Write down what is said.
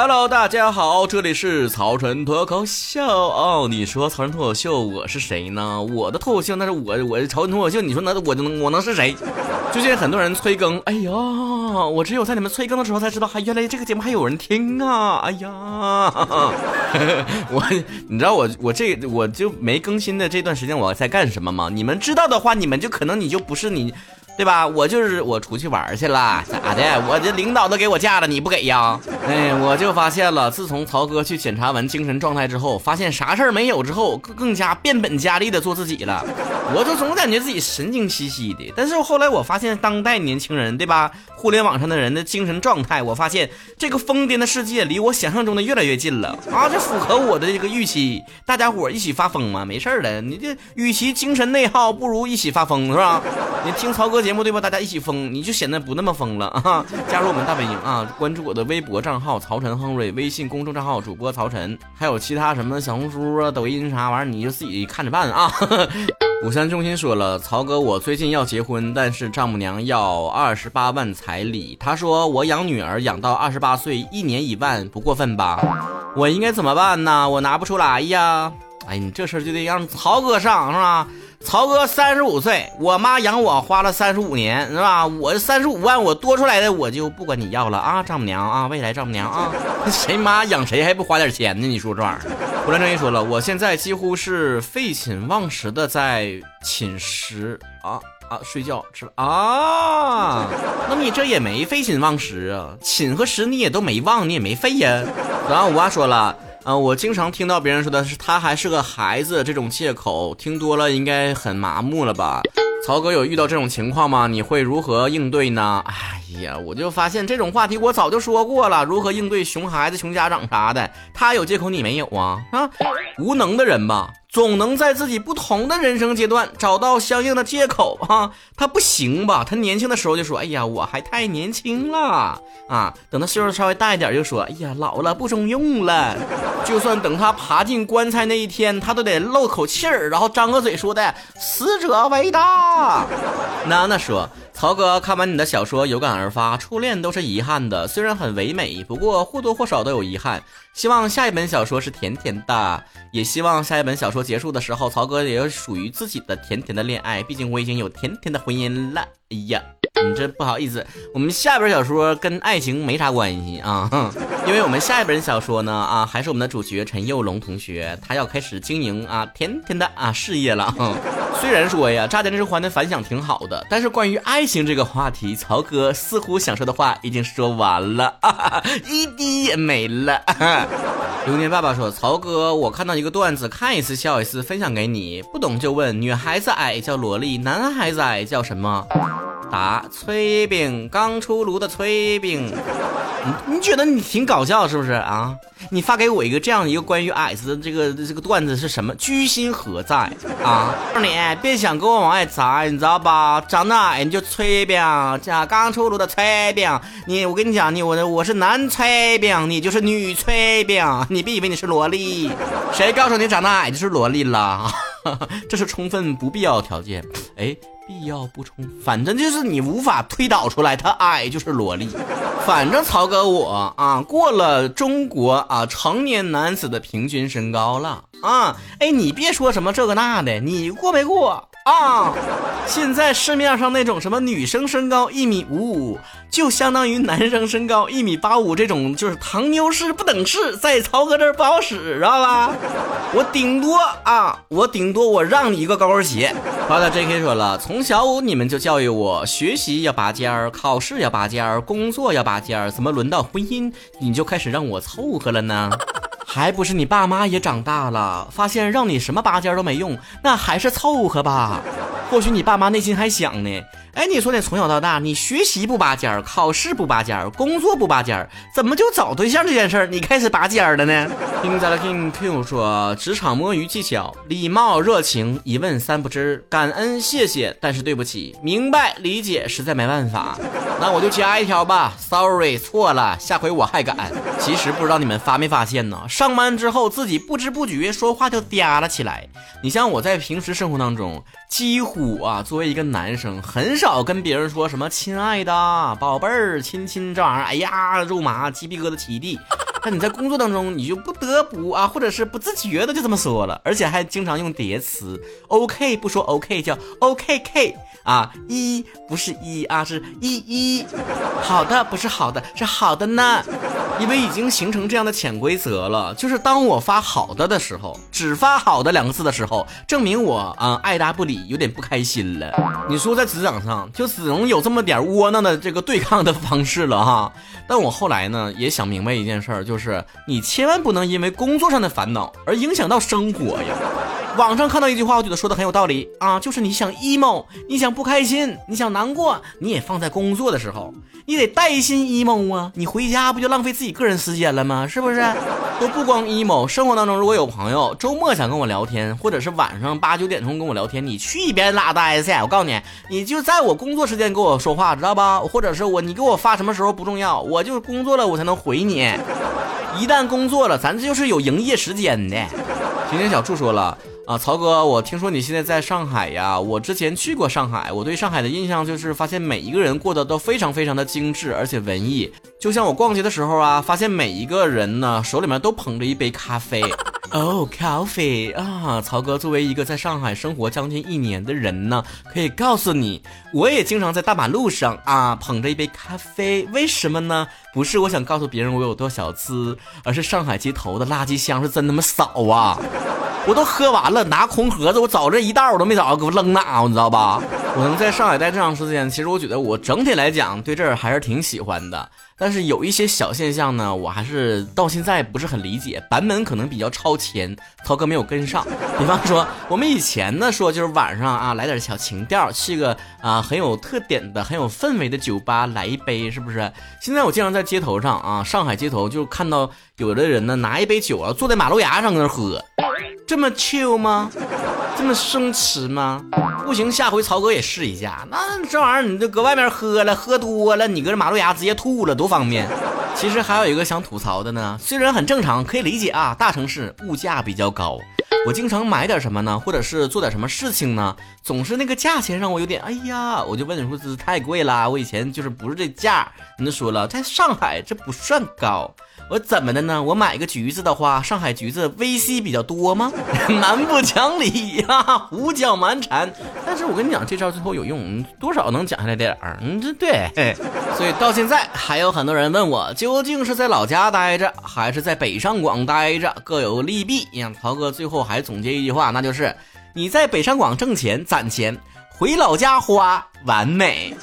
Hello，大家好，这里是曹晨脱口秀哦。你说曹晨脱口秀，我是谁呢？我的脱口秀那是我，我曹晨脱口秀。你说那我就能我能是谁？最近很多人催更，哎呀，我只有在你们催更的时候才知道，还原来这个节目还有人听啊！哎呀，我你知道我我这我就没更新的这段时间我在干什么吗？你们知道的话，你们就可能你就不是你。对吧？我就是我出去玩去了，咋的？我这领导都给我假了，你不给呀？哎，我就发现了，自从曹哥去检查完精神状态之后，发现啥事儿没有之后，更更加变本加厉的做自己了。我就总感觉自己神经兮兮的。但是后来我发现，当代年轻人，对吧？互联网上的人的精神状态，我发现这个疯癫的世界离我想象中的越来越近了啊！这符合我的这个预期。大家伙一起发疯嘛，没事儿的。你这与其精神内耗，不如一起发疯，是吧？你听曹哥讲节目对吧？大家一起疯，你就显得不那么疯了啊！加入我们大本营啊！关注我的微博账号曹晨亨瑞，微信公众账号主播曹晨，还有其他什么小红书啊、抖音啥玩意儿，你就自己看着办啊！五三中心说了，曹哥，我最近要结婚，但是丈母娘要二十八万彩礼。他说我养女儿养到二十八岁，一年一万，不过分吧？我应该怎么办呢？我拿不出来呀！哎，你这事儿就得让曹哥上是吧？曹哥三十五岁，我妈养我花了三十五年，是吧？我三十五万我多出来的，我就不管你要了啊，丈母娘啊，未来丈母娘啊，谁妈养谁还不花点钱呢？你说这玩意儿？胡兰正义说了，我现在几乎是废寝忘食的在寝食啊啊睡觉吃啊，那你这也没废寝忘食啊，寝和食你也都没忘，你也没废呀。然后五娃说了。啊，我经常听到别人说的是他还是个孩子这种借口，听多了应该很麻木了吧？曹哥有遇到这种情况吗？你会如何应对呢？哎呀，我就发现这种话题我早就说过了，如何应对熊孩子、熊家长啥的，他有借口你没有啊？啊，无能的人吧。总能在自己不同的人生阶段找到相应的借口啊！他不行吧？他年轻的时候就说：“哎呀，我还太年轻了啊！”等他岁数稍微大一点，就说：“哎呀，老了不中用了。”就算等他爬进棺材那一天，他都得漏口气儿，然后张个嘴说的：“死者为大。”娜娜说。曹哥看完你的小说，有感而发，初恋都是遗憾的，虽然很唯美，不过或多或少都有遗憾。希望下一本小说是甜甜的，也希望下一本小说结束的时候，曹哥也有属于自己的甜甜的恋爱。毕竟我已经有甜甜的婚姻了。哎呀。你这不好意思，我们下本小说跟爱情没啥关系啊，因为我们下一本小说呢啊，还是我们的主角陈佑龙同学，他要开始经营啊甜甜的啊事业了。虽然说呀，《乍见之欢》的反响挺好的，但是关于爱情这个话题，曹哥似乎想说的话已经说完了啊，一滴也没了。流年爸爸说：“曹哥，我看到一个段子，看一次笑一次，分享给你。不懂就问，女孩子矮叫萝莉，男孩子矮叫什么？”答：炊饼，刚出炉的炊饼。你你觉得你挺搞笑是不是啊？你发给我一个这样一个关于矮子的这个这个段子是什么？居心何在啊？告诉你别想给我往外砸，你知道吧？长得矮你就炊饼，加刚出炉的炊饼。你我跟你讲，你我我是男炊饼，你就是女炊饼。你别以为你是萝莉，谁告诉你长得矮就是萝莉了？这是充分不必要条件。哎。必要不充，反正就是你无法推导出来，他矮就是萝莉。反正曹哥我啊，过了中国啊成年男子的平均身高了啊。哎，你别说什么这个那的，你过没过？啊！现在市面上那种什么女生身高一米五五，就相当于男生身高一米八五这种，就是糖妞式不等式，在曹哥这儿不好使，知道吧？我顶多啊，我顶多我让你一个高跟鞋。好了，J.K. 说了，从小你们就教育我，学习要拔尖儿，考试要拔尖儿，工作要拔尖儿，怎么轮到婚姻你就开始让我凑合了呢？还不是你爸妈也长大了，发现让你什么拔尖都没用，那还是凑合吧。或许你爸妈内心还想呢。哎，你说你从小到大，你学习不拔尖儿，考试不拔尖儿，工作不拔尖儿，怎么就找对象这件事儿你开始拔尖儿了呢？听在了听 Q 说，职场摸鱼技巧：礼貌、热情，一问三不知，感恩、谢谢，但是对不起，明白、理解，实在没办法。那我就加一条吧，Sorry，错了，下回我还敢。其实不知道你们发没发现呢？上班之后自己不知不觉说话就嗲了起来。你像我在平时生活当中，几乎啊，作为一个男生，很少。老跟别人说什么亲爱的宝贝儿亲亲这玩意儿，哎呀，肉麻鸡皮疙瘩起地。那你在工作当中，你就不得不啊，或者是不自觉的就这么说了，而且还经常用叠词。OK 不说 OK，叫 OKK 啊，一不是一啊，是一一。好的不是好的，是好的呢。因为已经形成这样的潜规则了，就是当我发好的的时候，只发好的两个字的时候，证明我啊爱答不理，有点不开心了。你说在职场上，就只能有这么点窝囊的这个对抗的方式了哈。但我后来呢，也想明白一件事儿，就是你千万不能因为工作上的烦恼而影响到生活呀。网上看到一句话，我觉得说的很有道理啊，就是你想 emo，你想不开心，你想难过，你也放在工作的时候，你得带薪 emo 啊，你回家不就浪费自己个人时间了吗？是不是？都不光 emo，生活当中如果有朋友周末想跟我聊天，或者是晚上八九点钟跟我聊天，你去一边拉倒去！我告诉你，你就在我工作时间跟我说话，知道吧？或者是我你给我发什么时候不重要，我就是工作了我才能回你。一旦工作了，咱这就是有营业时间的。今天小柱说了。啊，曹哥，我听说你现在在上海呀。我之前去过上海，我对上海的印象就是发现每一个人过得都非常非常的精致，而且文艺。就像我逛街的时候啊，发现每一个人呢手里面都捧着一杯咖啡。哦，coffee 啊，曹哥作为一个在上海生活将近一年的人呢，可以告诉你，我也经常在大马路上啊捧着一杯咖啡。为什么呢？不是我想告诉别人我有多小资，而是上海街头的垃圾箱是真他妈少啊。我都喝完了，拿空盒子，我找这一袋我都没找着，给我扔哪，你知道吧？我能在上海待这长时间，其实我觉得我整体来讲对这儿还是挺喜欢的。但是有一些小现象呢，我还是到现在不是很理解。版本可能比较超前，涛哥没有跟上。比方说，我们以前呢说就是晚上啊来点小情调，去个啊很有特点的、很有氛围的酒吧来一杯，是不是？现在我经常在街头上啊，上海街头就看到有的人呢拿一杯酒啊坐在马路牙上搁那喝。这么 chill 吗？这么生吃吗？不行，下回曹哥也试一下。那这玩意儿，你就搁外面喝了，喝多了，你搁这马路牙直接吐了，多方便。其实还有一个想吐槽的呢，虽然很正常，可以理解啊。大城市物价比较高，我经常买点什么呢，或者是做点什么事情呢，总是那个价钱让我有点，哎呀，我就问你说这太贵啦。我以前就是不是这价，人家说了，在上海这不算高。我怎么的呢？我买个橘子的话，上海橘子 VC 比较多吗？蛮不讲理呀，胡搅蛮缠。但是我跟你讲，这招最后有用，多少能讲下来点儿。嗯，这对。所以到现在还有很多人问我，究竟是在老家待着，还是在北上广待着，各有利弊。你看，曹哥最后还总结一句话，那就是你在北上广挣钱攒钱，回老家花完美。